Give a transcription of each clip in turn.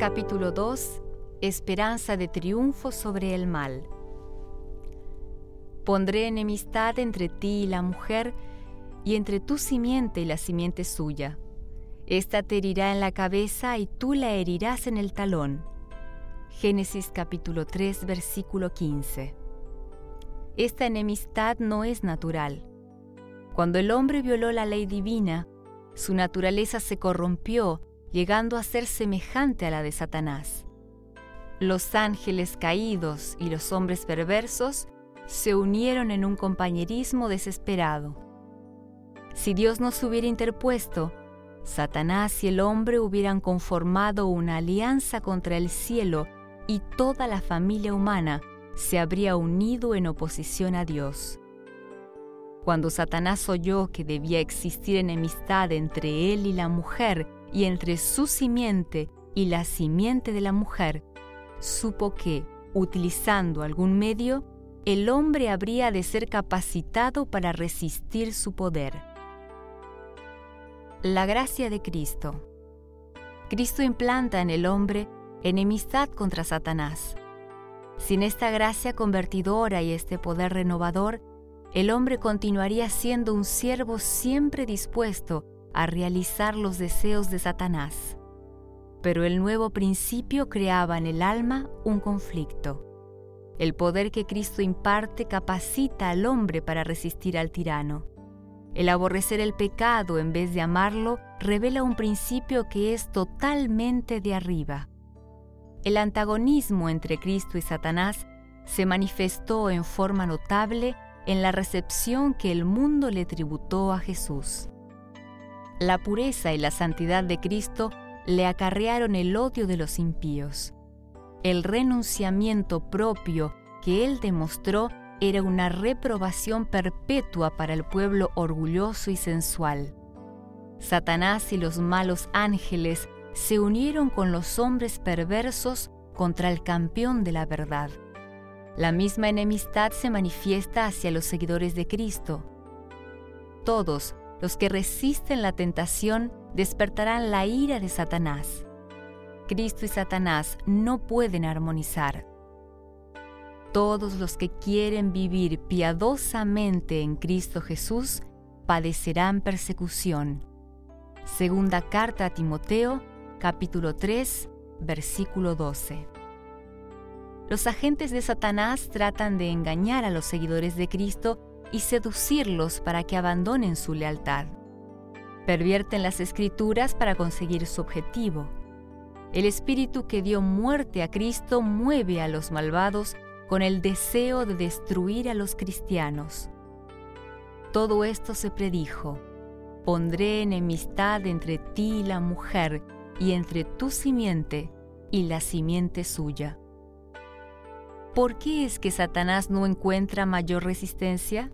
Capítulo 2 Esperanza de triunfo sobre el mal. Pondré enemistad entre ti y la mujer, y entre tu simiente y la simiente suya. Esta te herirá en la cabeza y tú la herirás en el talón. Génesis capítulo 3 versículo 15. Esta enemistad no es natural. Cuando el hombre violó la ley divina, su naturaleza se corrompió, llegando a ser semejante a la de Satanás. Los ángeles caídos y los hombres perversos se unieron en un compañerismo desesperado. Si Dios no se hubiera interpuesto, Satanás y el hombre hubieran conformado una alianza contra el cielo y toda la familia humana se habría unido en oposición a Dios. Cuando Satanás oyó que debía existir enemistad entre él y la mujer y entre su simiente y la simiente de la mujer, supo que, utilizando algún medio, el hombre habría de ser capacitado para resistir su poder. La gracia de Cristo. Cristo implanta en el hombre enemistad contra Satanás. Sin esta gracia convertidora y este poder renovador, el hombre continuaría siendo un siervo siempre dispuesto a realizar los deseos de Satanás. Pero el nuevo principio creaba en el alma un conflicto. El poder que Cristo imparte capacita al hombre para resistir al tirano. El aborrecer el pecado en vez de amarlo revela un principio que es totalmente de arriba. El antagonismo entre Cristo y Satanás se manifestó en forma notable en la recepción que el mundo le tributó a Jesús. La pureza y la santidad de Cristo le acarrearon el odio de los impíos. El renunciamiento propio que él demostró era una reprobación perpetua para el pueblo orgulloso y sensual. Satanás y los malos ángeles se unieron con los hombres perversos contra el campeón de la verdad. La misma enemistad se manifiesta hacia los seguidores de Cristo. Todos los que resisten la tentación despertarán la ira de Satanás. Cristo y Satanás no pueden armonizar. Todos los que quieren vivir piadosamente en Cristo Jesús padecerán persecución. Segunda carta a Timoteo, capítulo 3, versículo 12. Los agentes de Satanás tratan de engañar a los seguidores de Cristo y seducirlos para que abandonen su lealtad. Pervierten las escrituras para conseguir su objetivo. El espíritu que dio muerte a Cristo mueve a los malvados con el deseo de destruir a los cristianos. Todo esto se predijo. Pondré enemistad entre ti y la mujer, y entre tu simiente y la simiente suya. ¿Por qué es que Satanás no encuentra mayor resistencia?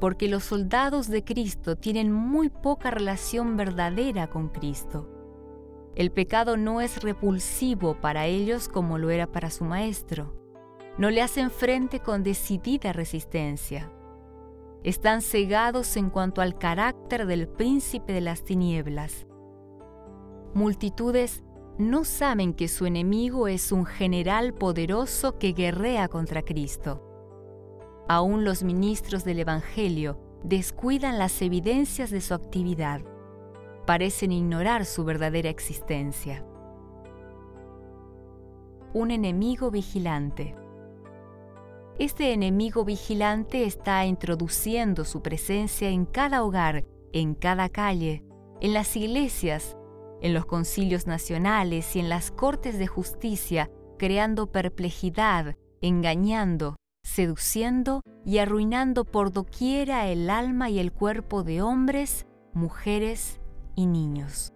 Porque los soldados de Cristo tienen muy poca relación verdadera con Cristo. El pecado no es repulsivo para ellos como lo era para su maestro. No le hacen frente con decidida resistencia. Están cegados en cuanto al carácter del príncipe de las tinieblas. Multitudes no saben que su enemigo es un general poderoso que guerrea contra Cristo. Aún los ministros del Evangelio descuidan las evidencias de su actividad. Parecen ignorar su verdadera existencia. Un enemigo vigilante. Este enemigo vigilante está introduciendo su presencia en cada hogar, en cada calle, en las iglesias, en los concilios nacionales y en las cortes de justicia, creando perplejidad, engañando, seduciendo y arruinando por doquiera el alma y el cuerpo de hombres, mujeres y niños.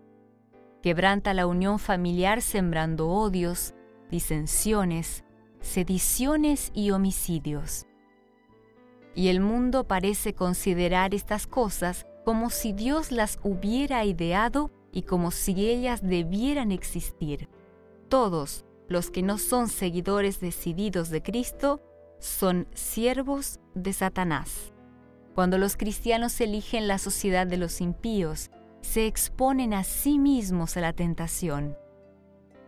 Quebranta la unión familiar sembrando odios, disensiones, sediciones y homicidios. Y el mundo parece considerar estas cosas como si Dios las hubiera ideado y como si ellas debieran existir. Todos los que no son seguidores decididos de Cristo son siervos de Satanás. Cuando los cristianos eligen la sociedad de los impíos, se exponen a sí mismos a la tentación.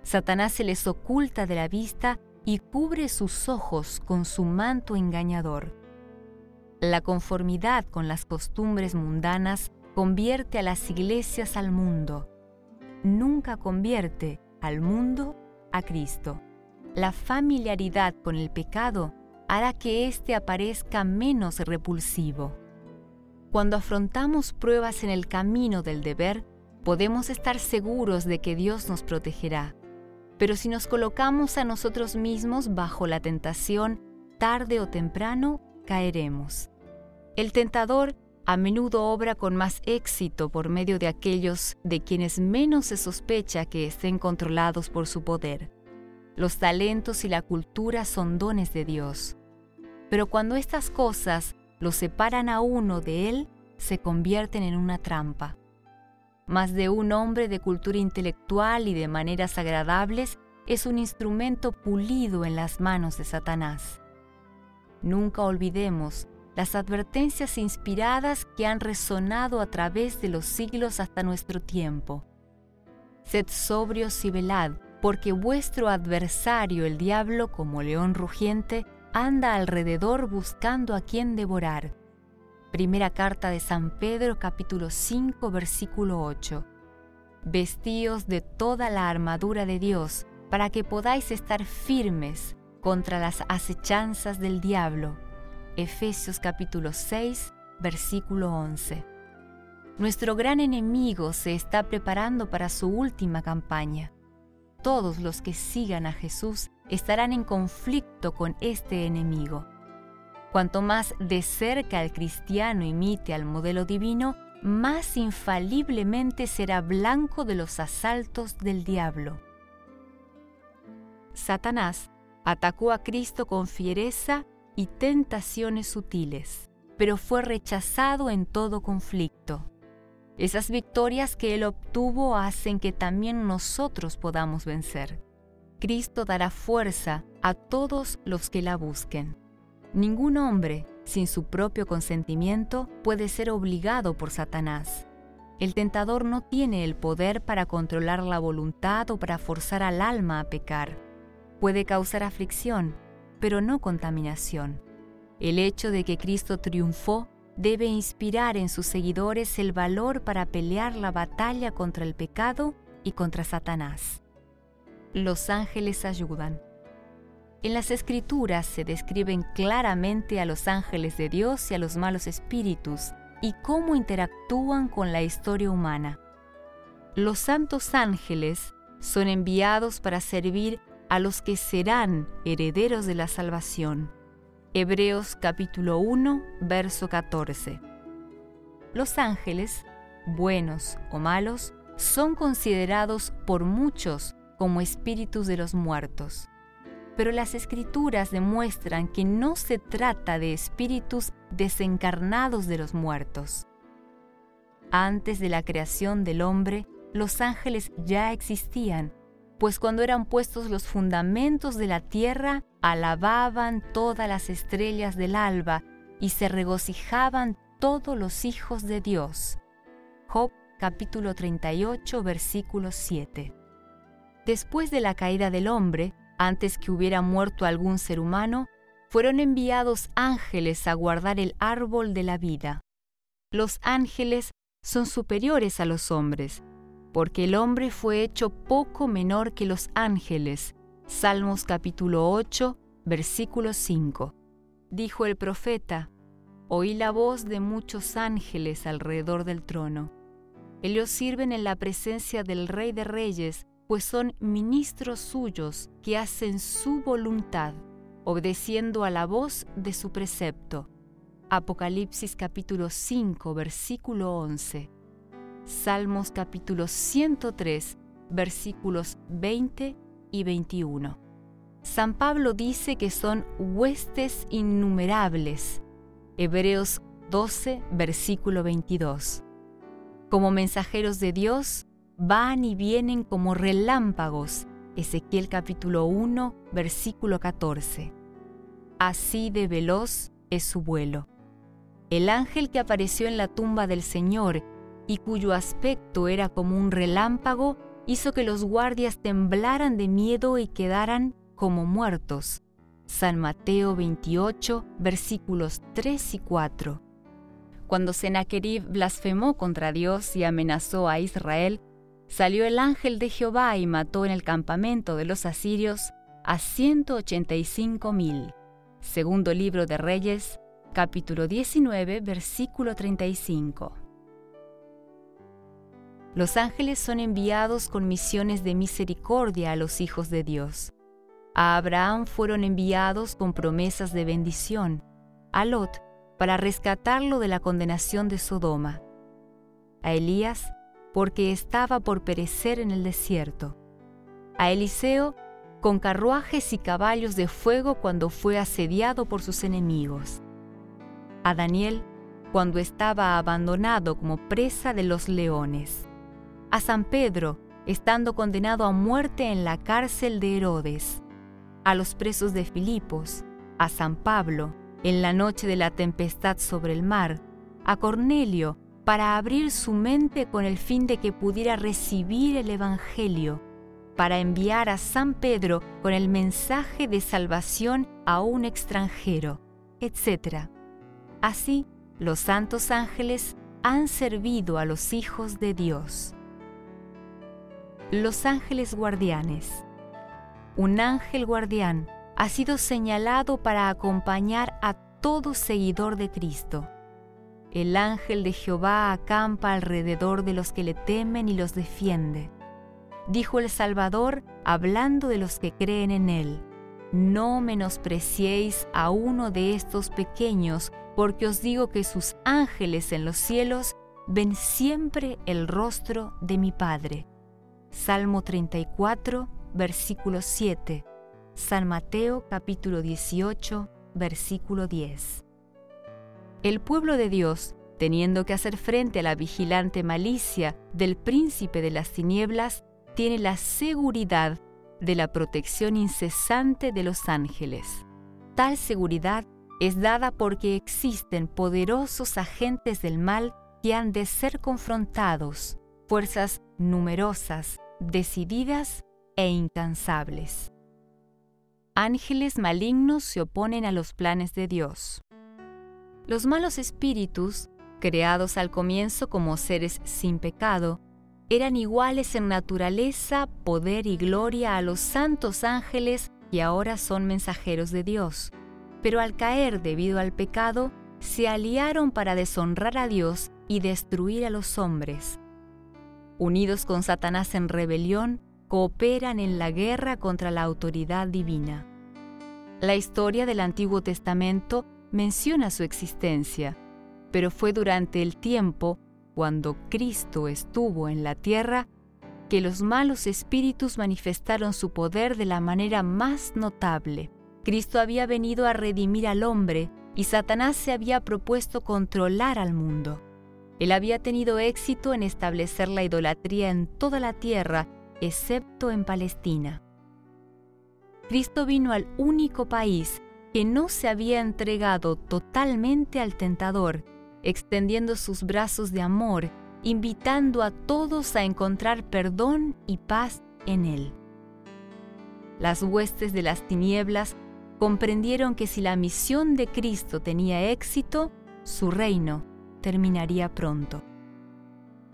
Satanás se les oculta de la vista y cubre sus ojos con su manto engañador. La conformidad con las costumbres mundanas convierte a las iglesias al mundo. Nunca convierte al mundo a Cristo. La familiaridad con el pecado hará que éste aparezca menos repulsivo. Cuando afrontamos pruebas en el camino del deber, podemos estar seguros de que Dios nos protegerá. Pero si nos colocamos a nosotros mismos bajo la tentación, tarde o temprano caeremos. El tentador a menudo obra con más éxito por medio de aquellos de quienes menos se sospecha que estén controlados por su poder. Los talentos y la cultura son dones de Dios. Pero cuando estas cosas lo separan a uno de Él, se convierten en una trampa. Más de un hombre de cultura intelectual y de maneras agradables es un instrumento pulido en las manos de Satanás. Nunca olvidemos las advertencias inspiradas que han resonado a través de los siglos hasta nuestro tiempo. Sed sobrios y velad, porque vuestro adversario el diablo, como león rugiente, anda alrededor buscando a quien devorar. Primera carta de San Pedro capítulo 5 versículo 8. Vestíos de toda la armadura de Dios, para que podáis estar firmes contra las acechanzas del diablo Efesios capítulo 6, versículo 11. Nuestro gran enemigo se está preparando para su última campaña. Todos los que sigan a Jesús estarán en conflicto con este enemigo. Cuanto más de cerca el cristiano imite al modelo divino, más infaliblemente será blanco de los asaltos del diablo. Satanás atacó a Cristo con fiereza y tentaciones sutiles, pero fue rechazado en todo conflicto. Esas victorias que Él obtuvo hacen que también nosotros podamos vencer. Cristo dará fuerza a todos los que la busquen. Ningún hombre, sin su propio consentimiento, puede ser obligado por Satanás. El tentador no tiene el poder para controlar la voluntad o para forzar al alma a pecar. Puede causar aflicción, pero no contaminación. El hecho de que Cristo triunfó debe inspirar en sus seguidores el valor para pelear la batalla contra el pecado y contra Satanás. Los ángeles ayudan. En las escrituras se describen claramente a los ángeles de Dios y a los malos espíritus y cómo interactúan con la historia humana. Los santos ángeles son enviados para servir a los que serán herederos de la salvación. Hebreos capítulo 1, verso 14. Los ángeles, buenos o malos, son considerados por muchos como espíritus de los muertos. Pero las escrituras demuestran que no se trata de espíritus desencarnados de los muertos. Antes de la creación del hombre, los ángeles ya existían pues cuando eran puestos los fundamentos de la tierra, alababan todas las estrellas del alba y se regocijaban todos los hijos de Dios. Job capítulo 38 versículo 7. Después de la caída del hombre, antes que hubiera muerto algún ser humano, fueron enviados ángeles a guardar el árbol de la vida. Los ángeles son superiores a los hombres, porque el hombre fue hecho poco menor que los ángeles. Salmos capítulo 8, versículo 5. Dijo el profeta, oí la voz de muchos ángeles alrededor del trono. Ellos sirven en la presencia del Rey de Reyes, pues son ministros suyos que hacen su voluntad, obedeciendo a la voz de su precepto. Apocalipsis capítulo 5, versículo 11. Salmos capítulo 103, versículos 20 y 21. San Pablo dice que son huestes innumerables. Hebreos 12, versículo 22. Como mensajeros de Dios, van y vienen como relámpagos. Ezequiel capítulo 1, versículo 14. Así de veloz es su vuelo. El ángel que apareció en la tumba del Señor y cuyo aspecto era como un relámpago, hizo que los guardias temblaran de miedo y quedaran como muertos. San Mateo 28, versículos 3 y 4. Cuando Sennacherib blasfemó contra Dios y amenazó a Israel, salió el ángel de Jehová y mató en el campamento de los asirios a 185 mil. Segundo libro de Reyes, capítulo 19, versículo 35. Los ángeles son enviados con misiones de misericordia a los hijos de Dios. A Abraham fueron enviados con promesas de bendición, a Lot para rescatarlo de la condenación de Sodoma, a Elías porque estaba por perecer en el desierto, a Eliseo con carruajes y caballos de fuego cuando fue asediado por sus enemigos, a Daniel cuando estaba abandonado como presa de los leones, a San Pedro estando condenado a muerte en la cárcel de Herodes, a los presos de Filipos, a San Pablo, en la noche de la tempestad sobre el mar, a Cornelio, para abrir su mente con el fin de que pudiera recibir el Evangelio, para enviar a San Pedro con el mensaje de salvación a un extranjero, etc. Así, los santos ángeles han servido a los hijos de Dios. Los ángeles guardianes un ángel guardián ha sido señalado para acompañar a todo seguidor de Cristo. El ángel de Jehová acampa alrededor de los que le temen y los defiende. Dijo el Salvador hablando de los que creen en Él. No menospreciéis a uno de estos pequeños, porque os digo que sus ángeles en los cielos ven siempre el rostro de mi Padre. Salmo 34, versículo 7, San Mateo capítulo 18, versículo 10. El pueblo de Dios, teniendo que hacer frente a la vigilante malicia del príncipe de las tinieblas, tiene la seguridad de la protección incesante de los ángeles. Tal seguridad es dada porque existen poderosos agentes del mal que han de ser confrontados, fuerzas numerosas, decididas e incansables. Ángeles malignos se oponen a los planes de Dios. Los malos espíritus, creados al comienzo como seres sin pecado, eran iguales en naturaleza, poder y gloria a los santos ángeles que ahora son mensajeros de Dios. Pero al caer debido al pecado, se aliaron para deshonrar a Dios y destruir a los hombres. Unidos con Satanás en rebelión, cooperan en la guerra contra la autoridad divina. La historia del Antiguo Testamento menciona su existencia, pero fue durante el tiempo cuando Cristo estuvo en la tierra que los malos espíritus manifestaron su poder de la manera más notable. Cristo había venido a redimir al hombre y Satanás se había propuesto controlar al mundo. Él había tenido éxito en establecer la idolatría en toda la tierra excepto en Palestina. Cristo vino al único país que no se había entregado totalmente al tentador, extendiendo sus brazos de amor, invitando a todos a encontrar perdón y paz en Él. Las huestes de las tinieblas comprendieron que si la misión de Cristo tenía éxito, su reino terminaría pronto.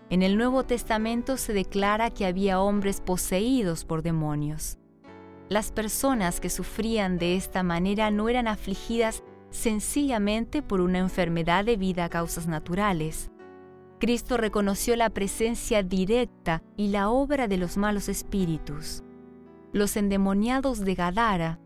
En el Nuevo Testamento se declara que había hombres poseídos por demonios. Las personas que sufrían de esta manera no eran afligidas sencillamente por una enfermedad debida a causas naturales. Cristo reconoció la presencia directa y la obra de los malos espíritus. Los endemoniados de Gadara,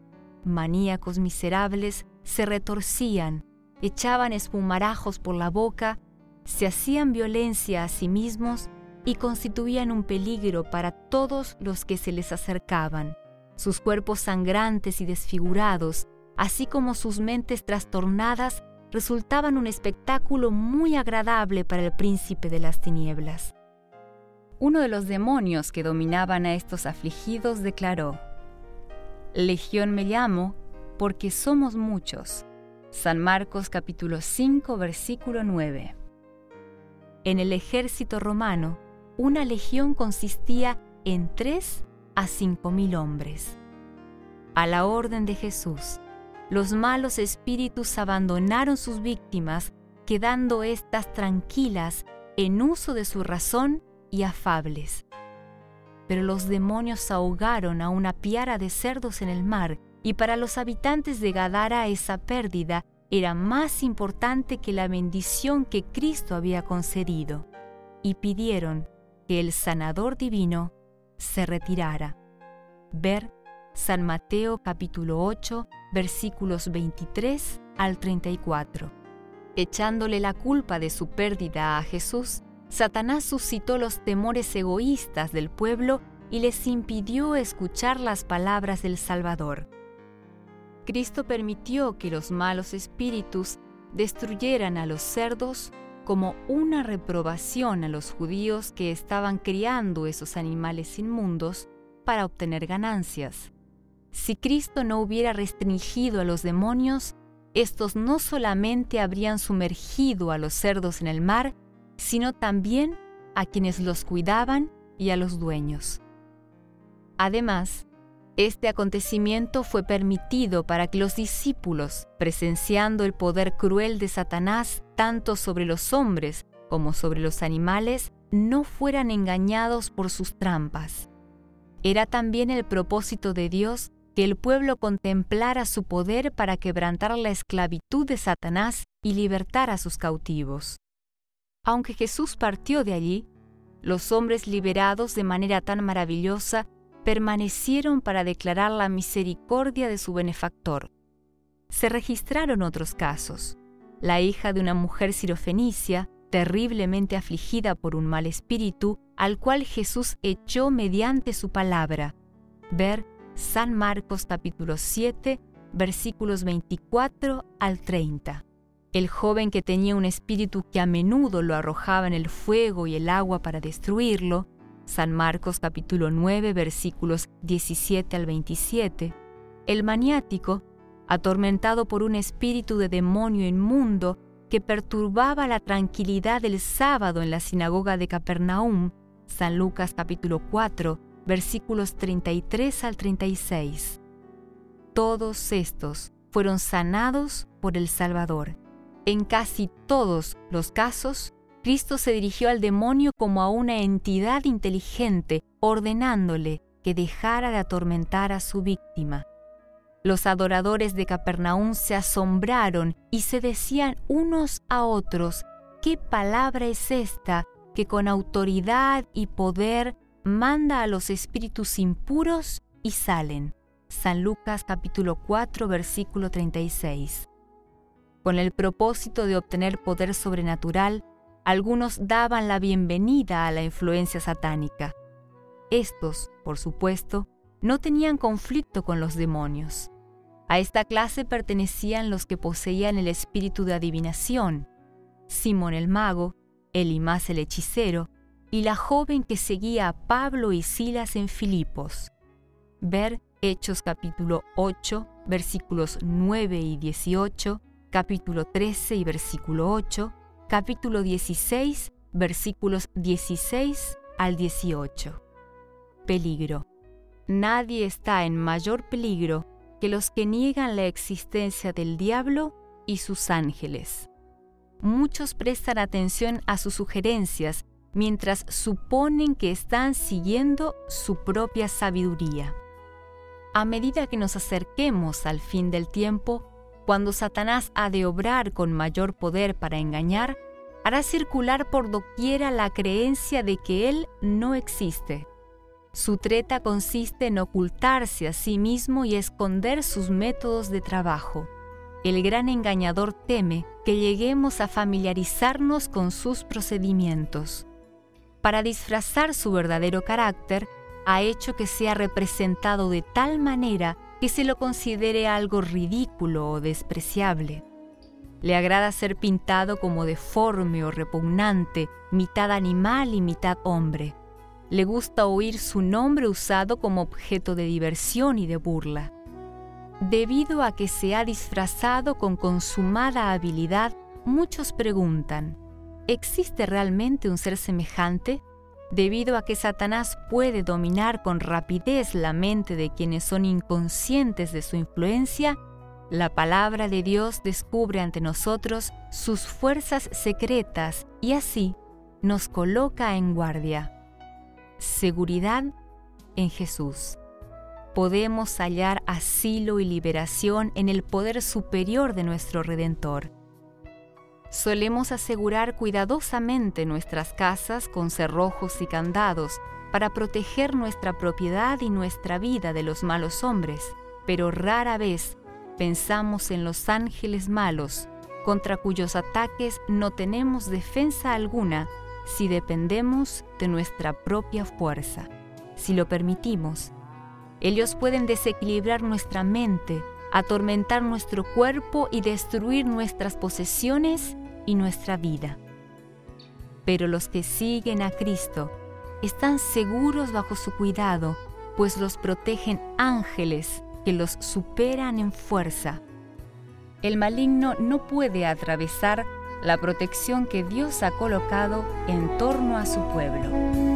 maníacos miserables, se retorcían, echaban espumarajos por la boca se hacían violencia a sí mismos y constituían un peligro para todos los que se les acercaban. Sus cuerpos sangrantes y desfigurados, así como sus mentes trastornadas, resultaban un espectáculo muy agradable para el príncipe de las tinieblas. Uno de los demonios que dominaban a estos afligidos declaró, Legión me llamo porque somos muchos. San Marcos capítulo 5 versículo 9. En el ejército romano, una legión consistía en tres a cinco mil hombres. A la orden de Jesús, los malos espíritus abandonaron sus víctimas, quedando éstas tranquilas en uso de su razón y afables. Pero los demonios ahogaron a una piara de cerdos en el mar, y para los habitantes de Gadara esa pérdida era más importante que la bendición que Cristo había concedido, y pidieron que el sanador divino se retirara. Ver San Mateo capítulo 8 versículos 23 al 34. Echándole la culpa de su pérdida a Jesús, Satanás suscitó los temores egoístas del pueblo y les impidió escuchar las palabras del Salvador. Cristo permitió que los malos espíritus destruyeran a los cerdos como una reprobación a los judíos que estaban criando esos animales inmundos para obtener ganancias. Si Cristo no hubiera restringido a los demonios, estos no solamente habrían sumergido a los cerdos en el mar, sino también a quienes los cuidaban y a los dueños. Además, este acontecimiento fue permitido para que los discípulos, presenciando el poder cruel de Satanás tanto sobre los hombres como sobre los animales, no fueran engañados por sus trampas. Era también el propósito de Dios que el pueblo contemplara su poder para quebrantar la esclavitud de Satanás y libertar a sus cautivos. Aunque Jesús partió de allí, los hombres liberados de manera tan maravillosa permanecieron para declarar la misericordia de su benefactor. Se registraron otros casos. La hija de una mujer sirofenicia, terriblemente afligida por un mal espíritu, al cual Jesús echó mediante su palabra. Ver San Marcos capítulo 7, versículos 24 al 30. El joven que tenía un espíritu que a menudo lo arrojaba en el fuego y el agua para destruirlo, San Marcos capítulo 9 versículos 17 al 27, el maniático, atormentado por un espíritu de demonio inmundo que perturbaba la tranquilidad del sábado en la sinagoga de Capernaum, San Lucas capítulo 4 versículos 33 al 36. Todos estos fueron sanados por el Salvador. En casi todos los casos, Cristo se dirigió al demonio como a una entidad inteligente, ordenándole que dejara de atormentar a su víctima. Los adoradores de Capernaum se asombraron y se decían unos a otros, ¿qué palabra es esta que con autoridad y poder manda a los espíritus impuros y salen? San Lucas capítulo 4 versículo 36. Con el propósito de obtener poder sobrenatural, algunos daban la bienvenida a la influencia satánica. Estos, por supuesto, no tenían conflicto con los demonios. A esta clase pertenecían los que poseían el espíritu de adivinación, Simón el mago, Elimás el hechicero y la joven que seguía a Pablo y Silas en Filipos. Ver Hechos capítulo 8, versículos 9 y 18, capítulo 13 y versículo 8, capítulo 16, versículos 16 al 18. Peligro. Nadie está en mayor peligro que los que niegan la existencia del diablo y sus ángeles. Muchos prestan atención a sus sugerencias mientras suponen que están siguiendo su propia sabiduría. A medida que nos acerquemos al fin del tiempo, cuando Satanás ha de obrar con mayor poder para engañar, hará circular por doquiera la creencia de que Él no existe. Su treta consiste en ocultarse a sí mismo y esconder sus métodos de trabajo. El gran engañador teme que lleguemos a familiarizarnos con sus procedimientos. Para disfrazar su verdadero carácter, ha hecho que sea representado de tal manera que se lo considere algo ridículo o despreciable. Le agrada ser pintado como deforme o repugnante, mitad animal y mitad hombre. Le gusta oír su nombre usado como objeto de diversión y de burla. Debido a que se ha disfrazado con consumada habilidad, muchos preguntan, ¿existe realmente un ser semejante? Debido a que Satanás puede dominar con rapidez la mente de quienes son inconscientes de su influencia, la palabra de Dios descubre ante nosotros sus fuerzas secretas y así nos coloca en guardia. Seguridad en Jesús. Podemos hallar asilo y liberación en el poder superior de nuestro Redentor solemos asegurar cuidadosamente nuestras casas con cerrojos y candados para proteger nuestra propiedad y nuestra vida de los malos hombres, pero rara vez pensamos en los ángeles malos, contra cuyos ataques no tenemos defensa alguna si dependemos de nuestra propia fuerza. Si lo permitimos, ellos pueden desequilibrar nuestra mente, atormentar nuestro cuerpo y destruir nuestras posesiones y nuestra vida. Pero los que siguen a Cristo están seguros bajo su cuidado, pues los protegen ángeles que los superan en fuerza. El maligno no puede atravesar la protección que Dios ha colocado en torno a su pueblo.